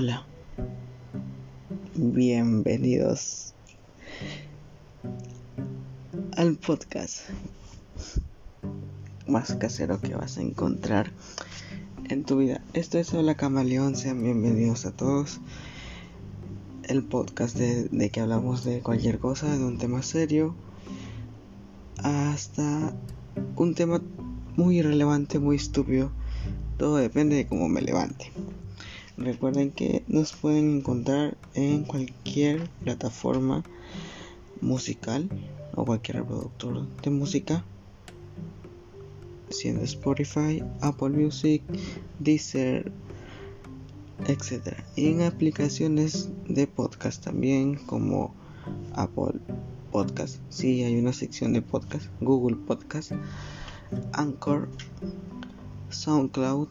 Hola, bienvenidos al podcast más casero que vas a encontrar en tu vida. Esto es Hola Camaleón, sean bienvenidos a todos. El podcast de, que hablamos de cualquier cosa, de un tema serio, hasta un tema muy irrelevante, muy estúpido. Todo depende de cómo me levante. Recuerden que nos pueden encontrar en cualquier plataforma musical o cualquier reproductor de música, siendo Spotify, Apple Music, Deezer, etc. Y en aplicaciones de podcast también como Apple Podcast, si hay una sección de podcast, Google Podcast, Anchor, SoundCloud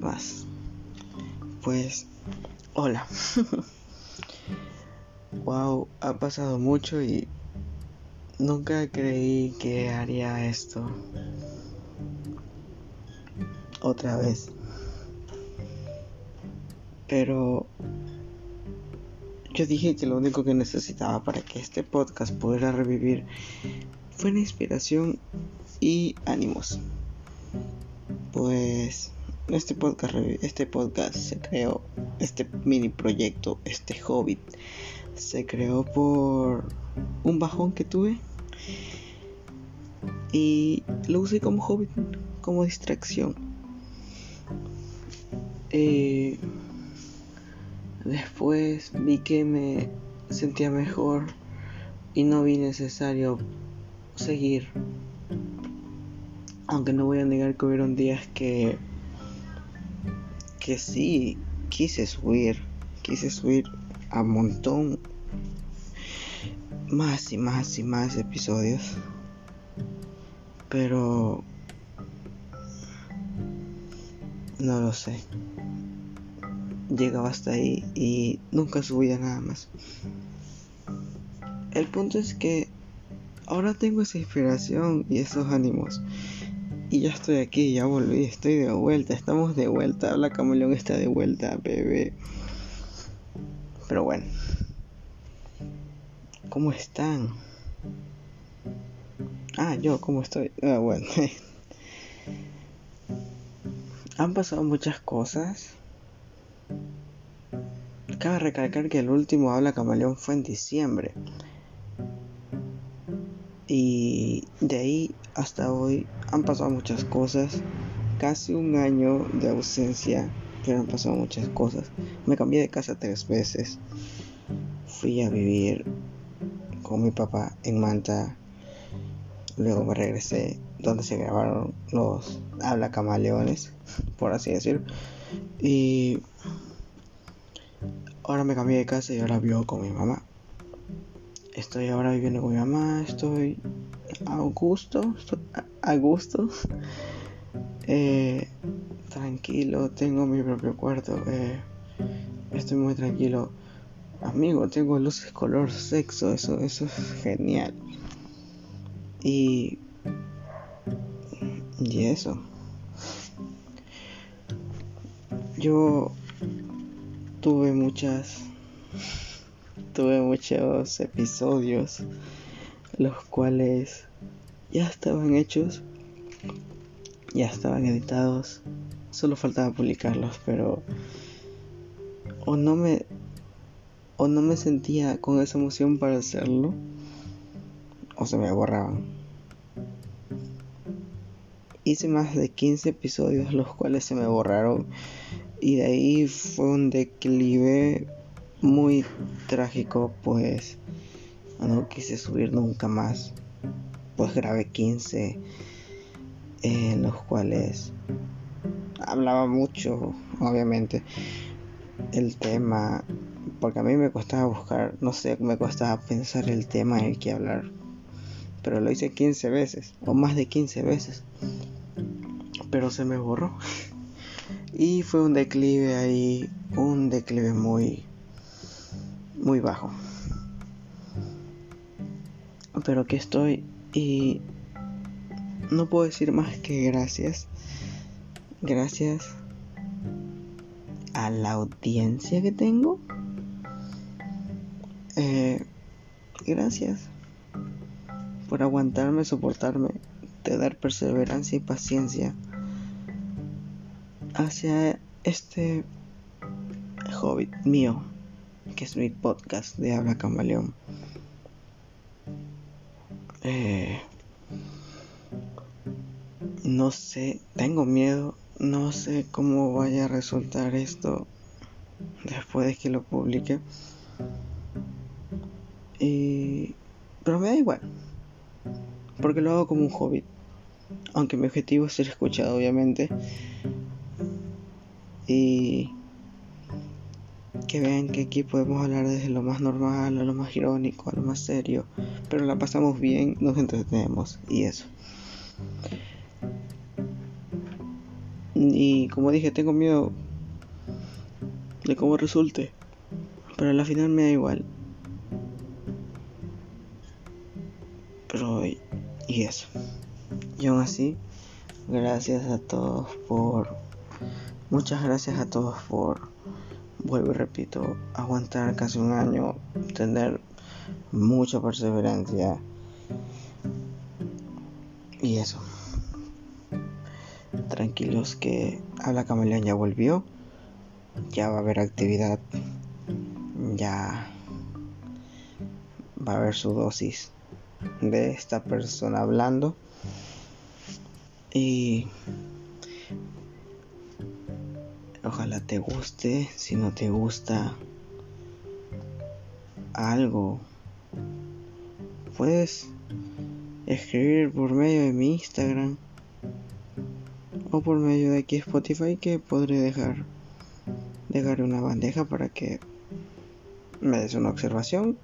más. Pues, hola. wow, ha pasado mucho y nunca creí que haría esto otra vez. Pero yo dije que lo único que necesitaba para que este podcast pudiera revivir fue la inspiración y ánimos. Pues este podcast, este podcast se creó, este mini proyecto, este hobbit, se creó por un bajón que tuve y lo usé como hobbit, como distracción. Eh, después vi que me sentía mejor y no vi necesario seguir. Aunque no voy a negar que hubieron días que que sí quise subir, quise subir a montón más y más y más episodios. Pero no lo sé. Llegaba hasta ahí y nunca subía nada más. El punto es que ahora tengo esa inspiración y esos ánimos y ya estoy aquí, ya volví, estoy de vuelta, estamos de vuelta, la camaleón está de vuelta, bebé. Pero bueno, ¿cómo están? Ah, yo, ¿cómo estoy? Ah, bueno. Han pasado muchas cosas. Cabe recalcar que el último Habla Camaleón fue en diciembre. Y de ahí hasta hoy han pasado muchas cosas. Casi un año de ausencia, pero han pasado muchas cosas. Me cambié de casa tres veces. Fui a vivir con mi papá en Manta. Luego me regresé donde se grabaron los habla camaleones, por así decirlo. Y ahora me cambié de casa y ahora vivo con mi mamá. Estoy ahora viviendo con mi mamá, estoy a gusto, a gusto, eh, tranquilo, tengo mi propio cuarto, eh, estoy muy tranquilo. Amigo, tengo luces color sexo, eso, eso es genial. Y, y eso. Yo tuve muchas tuve muchos episodios los cuales ya estaban hechos, ya estaban editados, solo faltaba publicarlos, pero o no me o no me sentía con esa emoción para hacerlo o se me borraban. Hice más de 15 episodios los cuales se me borraron y de ahí fue un declive muy trágico, pues no quise subir nunca más. Pues grabé 15 en los cuales hablaba mucho, obviamente, el tema, porque a mí me costaba buscar, no sé, me costaba pensar el tema en el que hablar. Pero lo hice 15 veces, o más de 15 veces. Pero se me borró. Y fue un declive ahí, un declive muy muy bajo. Pero que estoy y no puedo decir más que gracias. Gracias a la audiencia que tengo. Eh, gracias por aguantarme, soportarme, tener perseverancia y paciencia hacia este hobbit mío, que es mi podcast de Habla Camaleón. Eh, no sé, tengo miedo, no sé cómo vaya a resultar esto después de que lo publique. Y... Pero me da igual, porque lo hago como un hobby. Aunque mi objetivo es ser escuchado, obviamente. Y que vean que aquí podemos hablar desde lo más normal a lo más irónico, a lo más serio, pero la pasamos bien, nos entretenemos y eso. Y como dije, tengo miedo de cómo resulte, pero al final me da igual. Pero y eso. Y aún así, gracias a todos por muchas gracias a todos por vuelvo y repito, aguantar casi un año, tener mucha perseverancia. Y eso. Tranquilos que Habla Camaleón ya volvió, ya va a haber actividad, ya va a haber su dosis de esta persona hablando. Y Ojalá te guste. Si no te gusta algo, puedes escribir por medio de mi Instagram o por medio de aquí Spotify que podré dejar dejar una bandeja para que me des una observación.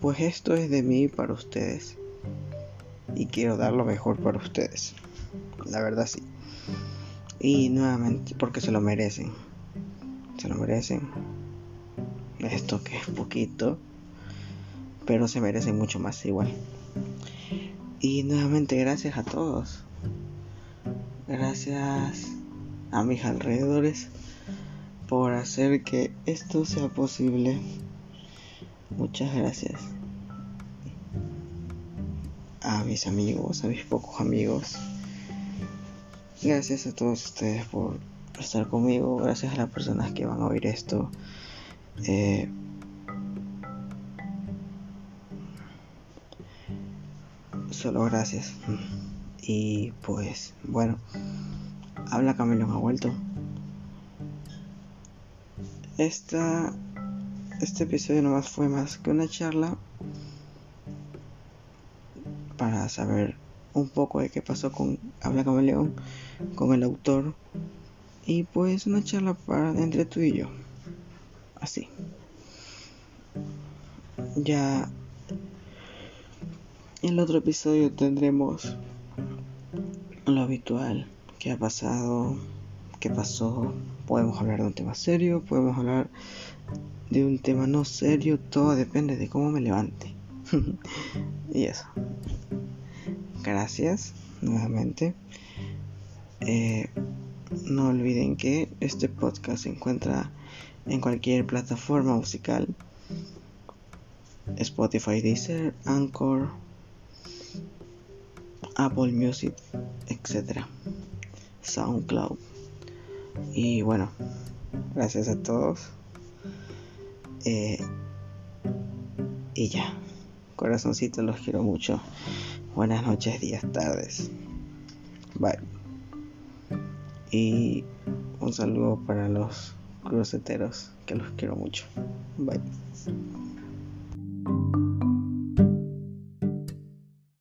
Pues esto es de mí para ustedes y quiero dar lo mejor para ustedes. La verdad sí. Y nuevamente, porque se lo merecen. Se lo merecen. Esto que es poquito. Pero se merecen mucho más igual. Y nuevamente gracias a todos. Gracias a mis alrededores por hacer que esto sea posible. Muchas gracias. A mis amigos, a mis pocos amigos Gracias a todos ustedes por estar conmigo. Gracias a las personas que van a oír esto. Eh, solo gracias. Y pues, bueno, habla Camilo, ha vuelto. Esta, este episodio nomás fue más que una charla para saber un poco de qué pasó con Habla Camaleón, con el autor, y pues una charla para entre tú y yo. Así. Ya en el otro episodio tendremos lo habitual, qué ha pasado, qué pasó, podemos hablar de un tema serio, podemos hablar de un tema no serio, todo depende de cómo me levante. y eso gracias nuevamente. Eh, no olviden que este podcast se encuentra en cualquier plataforma musical. Spotify, Deezer, Anchor, Apple Music, etc. SoundCloud. Y bueno, gracias a todos. Eh, y ya, corazoncito, los quiero mucho. Buenas noches, días, tardes. Bye. Y un saludo para los cruceteros, que los quiero mucho. Bye.